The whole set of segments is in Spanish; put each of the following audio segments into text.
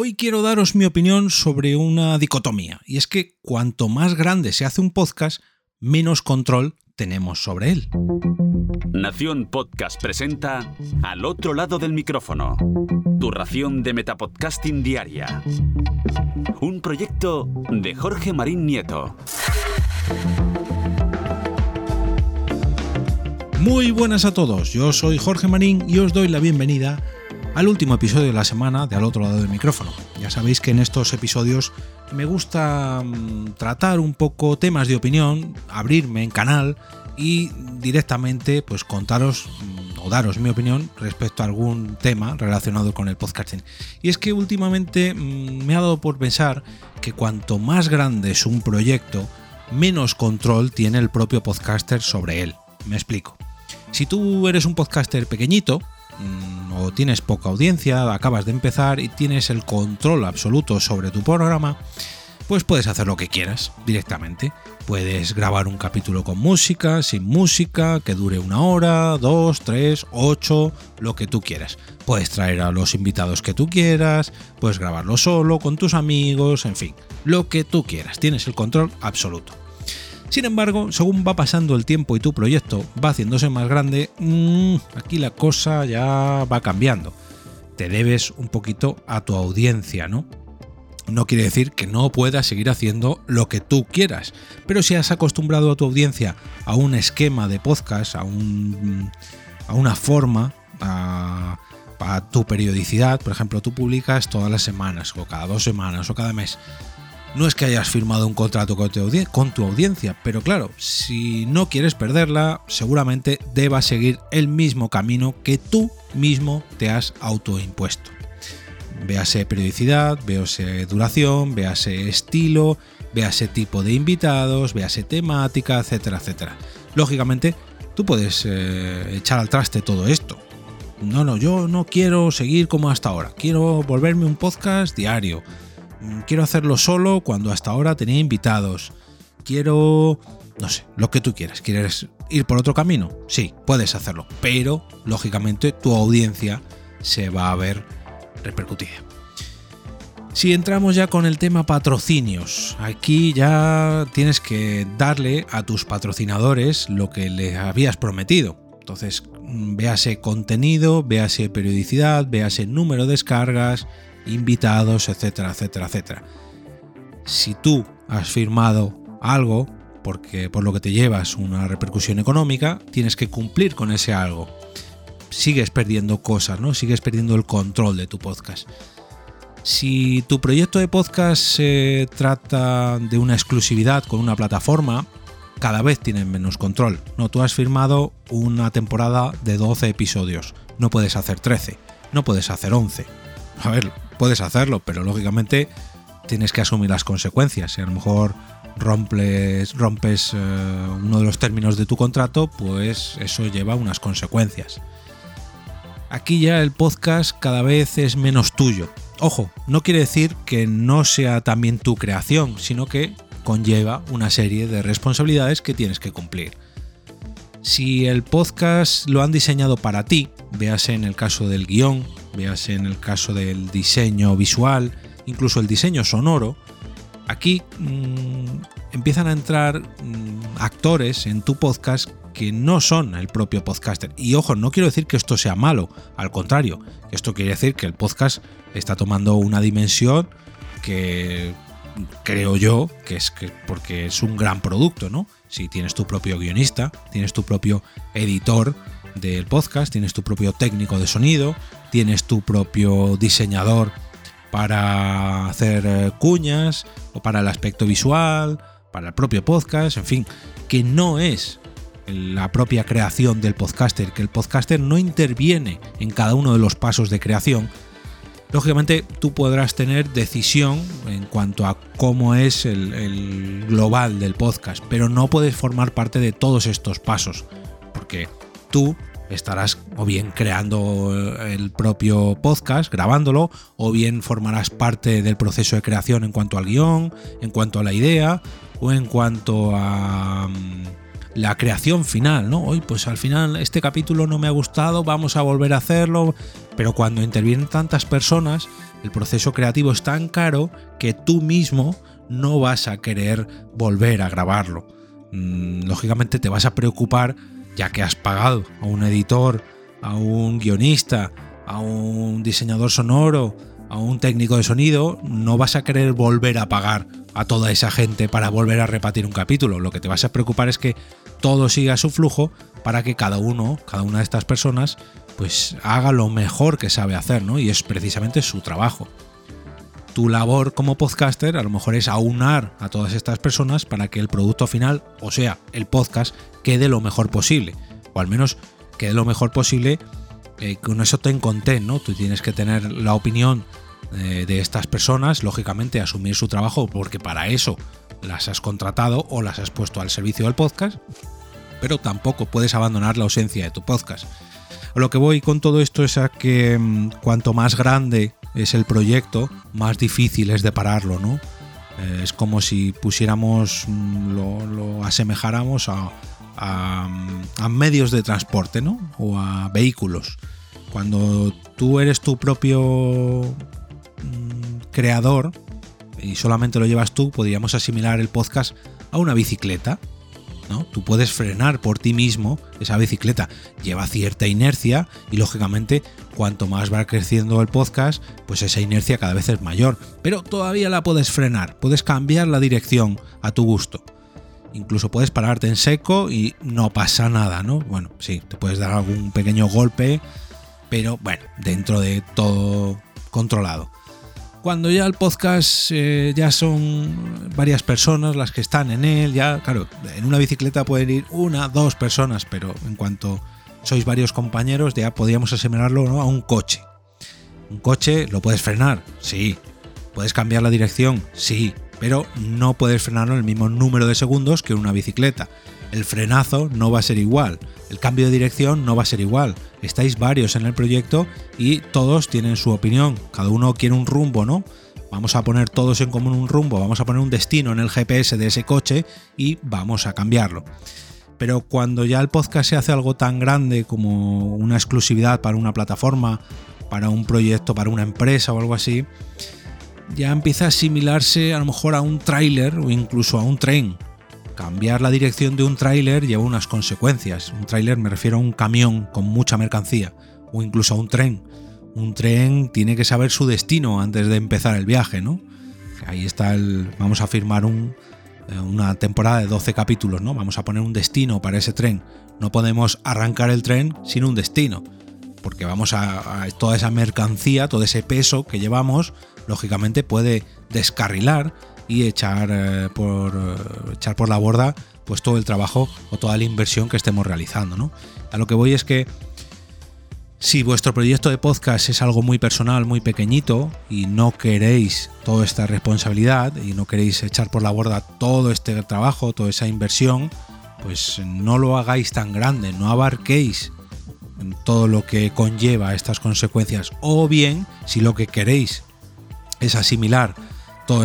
Hoy quiero daros mi opinión sobre una dicotomía, y es que cuanto más grande se hace un podcast, menos control tenemos sobre él. Nación Podcast presenta Al otro lado del micrófono, tu ración de Metapodcasting Diaria. Un proyecto de Jorge Marín Nieto. Muy buenas a todos, yo soy Jorge Marín y os doy la bienvenida al último episodio de la semana de Al otro lado del micrófono. Ya sabéis que en estos episodios me gusta mm, tratar un poco temas de opinión, abrirme en canal y directamente pues contaros mm, o daros mi opinión respecto a algún tema relacionado con el podcasting. Y es que últimamente mm, me ha dado por pensar que cuanto más grande es un proyecto, menos control tiene el propio podcaster sobre él. Me explico. Si tú eres un podcaster pequeñito, o tienes poca audiencia, acabas de empezar y tienes el control absoluto sobre tu programa, pues puedes hacer lo que quieras directamente. Puedes grabar un capítulo con música, sin música, que dure una hora, dos, tres, ocho, lo que tú quieras. Puedes traer a los invitados que tú quieras, puedes grabarlo solo, con tus amigos, en fin, lo que tú quieras. Tienes el control absoluto. Sin embargo, según va pasando el tiempo y tu proyecto va haciéndose más grande, mmm, aquí la cosa ya va cambiando. Te debes un poquito a tu audiencia, ¿no? No quiere decir que no puedas seguir haciendo lo que tú quieras, pero si has acostumbrado a tu audiencia a un esquema de podcast, a, a una forma, a, a tu periodicidad, por ejemplo, tú publicas todas las semanas, o cada dos semanas, o cada mes, no es que hayas firmado un contrato con tu, audiencia, pero claro, si no quieres perderla, seguramente debas seguir el mismo camino que tú mismo te has autoimpuesto. Véase periodicidad, véase duración, véase estilo, véase tipo de invitados, véase temática, etcétera, etcétera. Lógicamente, tú puedes eh, echar al traste todo esto. No, no, yo no quiero seguir como hasta ahora. Quiero volverme un podcast diario quiero hacerlo solo cuando hasta ahora tenía invitados. Quiero, no sé, lo que tú quieras. ¿Quieres ir por otro camino? Sí, puedes hacerlo, pero lógicamente tu audiencia se va a ver repercutida. Si entramos ya con el tema patrocinios, aquí ya tienes que darle a tus patrocinadores lo que les habías prometido. Entonces, mm, véase contenido, véase periodicidad, véase número de descargas, invitados, etcétera, etcétera, etcétera. Si tú has firmado algo, porque por lo que te llevas una repercusión económica, tienes que cumplir con ese algo. Sigues perdiendo cosas, ¿no? Sigues perdiendo el control de tu podcast. Si tu proyecto de podcast se trata de una exclusividad con una plataforma, cada vez tienes menos control. No, tú has firmado una temporada de 12 episodios. No puedes hacer 13, no puedes hacer 11. A ver, puedes hacerlo, pero lógicamente tienes que asumir las consecuencias. Si a lo mejor rompes, rompes eh, uno de los términos de tu contrato, pues eso lleva unas consecuencias. Aquí ya el podcast cada vez es menos tuyo. Ojo, no quiere decir que no sea también tu creación, sino que conlleva una serie de responsabilidades que tienes que cumplir. Si el podcast lo han diseñado para ti, véase en el caso del guion, véase en el caso del diseño visual, incluso el diseño sonoro, aquí mmm, empiezan a entrar mmm, actores en tu podcast que no son el propio podcaster. Y ojo, no quiero decir que esto sea malo, al contrario, esto quiere decir que el podcast está tomando una dimensión que creo yo que es que porque es un gran producto, ¿no? Si tienes tu propio guionista, tienes tu propio editor del podcast, tienes tu propio técnico de sonido, tienes tu propio diseñador para hacer eh, cuñas o para el aspecto visual, para el propio podcast, en fin, que no es la propia creación del podcaster, que el podcaster no interviene en cada uno de los pasos de creación, lógicamente tú podrás tener decisión en cuanto a cómo es el, global del podcast, pero no puedes formar parte de todos estos pasos, porque tú estarás o bien creando el propio podcast, grabándolo, o bien formarás parte del proceso de creación en cuanto al guion, en cuanto a la idea, o en cuanto a mm, la creación final, ¿no? Hoy, pues al final este capítulo no me ha gustado, vamos a volver a hacerlo. Pero cuando intervienen tantas personas, el proceso creativo es tan caro que tú mismo no vas a querer volver a grabarlo. Mm, lógicamente te vas a preocupar ya que has pagado a un editor, a un guionista, a un diseñador sonoro, a un técnico de sonido, no vas a querer volver a pagar a toda esa gente para volver a repartir un capítulo. Lo que te vas a preocupar es que todo siga su flujo para que cada uno, cada una de estas personas, pues haga lo mejor que sabe hacer, ¿no? Y es precisamente su trabajo. Tu labor como podcaster a lo mejor es aunar a todas estas personas para que el producto final, o sea, el podcast, quede lo mejor posible. O al menos quede lo mejor posible eh, con eso te content, ¿no? Tú tienes que tener la opinión eh, de estas personas, lógicamente asumir su trabajo porque para eso las has contratado o las has puesto al servicio del podcast, pero tampoco puedes abandonar la ausencia de tu podcast. lo que voy con todo esto es a que mm, cuanto más grande es el proyecto, más difícil es de pararlo, ¿no? Eh, es como si pusiéramos, mm, lo asemejáramos a, a, medios de transporte, ¿no? O a vehículos. Cuando tú eres tu propio mm, creador y solamente lo llevas tú, podríamos asimilar el podcast a una bicicleta. ¿no? Tú puedes frenar por ti mismo esa bicicleta. Lleva cierta inercia y lógicamente cuanto más va creciendo el podcast, pues esa inercia cada vez es mayor. Pero todavía la puedes frenar, puedes cambiar la dirección a tu gusto. Incluso puedes pararte en seco y no pasa nada, ¿no? Bueno, sí, te puedes dar algún pequeño golpe, pero bueno, dentro de todo controlado. Cuando ya el podcast eh, ya son varias personas las que están en él, ya, claro, en una bicicleta pueden ir una, dos personas, pero en cuanto sois varios compañeros, ya podríamos asimilarlo a un coche. Un coche lo puedes frenar, sí. Puedes cambiar la dirección, sí pero no puedes frenarlo en el mismo número de segundos que una bicicleta. El frenazo no va a ser igual, el cambio de dirección no va a ser igual. Estáis varios en el proyecto y todos tienen su opinión, cada uno quiere un rumbo, ¿no? Vamos a poner todos en común un rumbo, vamos a poner un destino en el GPS de ese coche y vamos a cambiarlo. Pero cuando ya el podcast se hace algo tan grande como una exclusividad para una plataforma, para un proyecto, para una empresa o algo así, ya empieza a asimilarse a lo mejor a un tráiler o incluso a un tren. Cambiar la dirección de un tráiler lleva unas consecuencias. Un tráiler me refiero a un camión con mucha mercancía o incluso a un tren. Un tren tiene que saber su destino antes de empezar el viaje, ¿no? Ahí está el... Vamos a firmar eh, una temporada de 12 capítulos, ¿no? Vamos a poner un destino para ese tren. No podemos arrancar el tren sin un destino, porque vamos a toda esa mercancía, todo ese peso que llevamos, lógicamente puede descarrilar y echar, eh, por, echar por la borda pues todo el trabajo o toda la inversión que estemos realizando. ¿no? A lo que voy es que si vuestro proyecto de podcast es algo muy personal, muy pequeñito y no queréis toda esta responsabilidad y no queréis echar por la borda todo este trabajo, toda esa inversión, pues no lo hagáis tan grande, no abarquéis todo lo que conlleva estas consecuencias. O bien, si lo que queréis es asimilar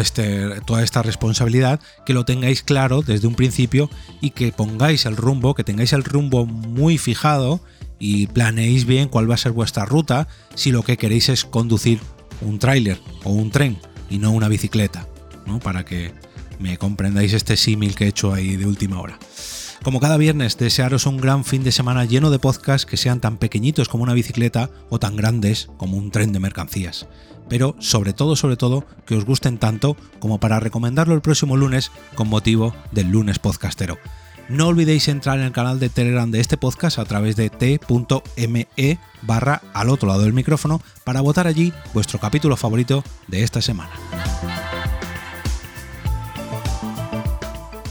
este, toda esta responsabilidad, que lo tengáis claro desde un principio y que pongáis el rumbo, que tengáis el rumbo muy fijado y planeéis bien cuál va a ser vuestra ruta si lo que queréis es conducir un tráiler o un tren y no una bicicleta, ¿no? Para que me comprendáis este símil que he hecho ahí de última hora. Como cada viernes, desearos un gran fin de semana lleno de podcasts que sean tan pequeñitos como una bicicleta o tan grandes como un tren de mercancías pero sobre todo, sobre todo, que os gusten tanto como para recomendarlo el próximo lunes con motivo del lunes podcastero. No olvidéis entrar en el canal de Telegram de este podcast a través de t.me barra al otro lado del micrófono para votar allí vuestro capítulo favorito de esta semana.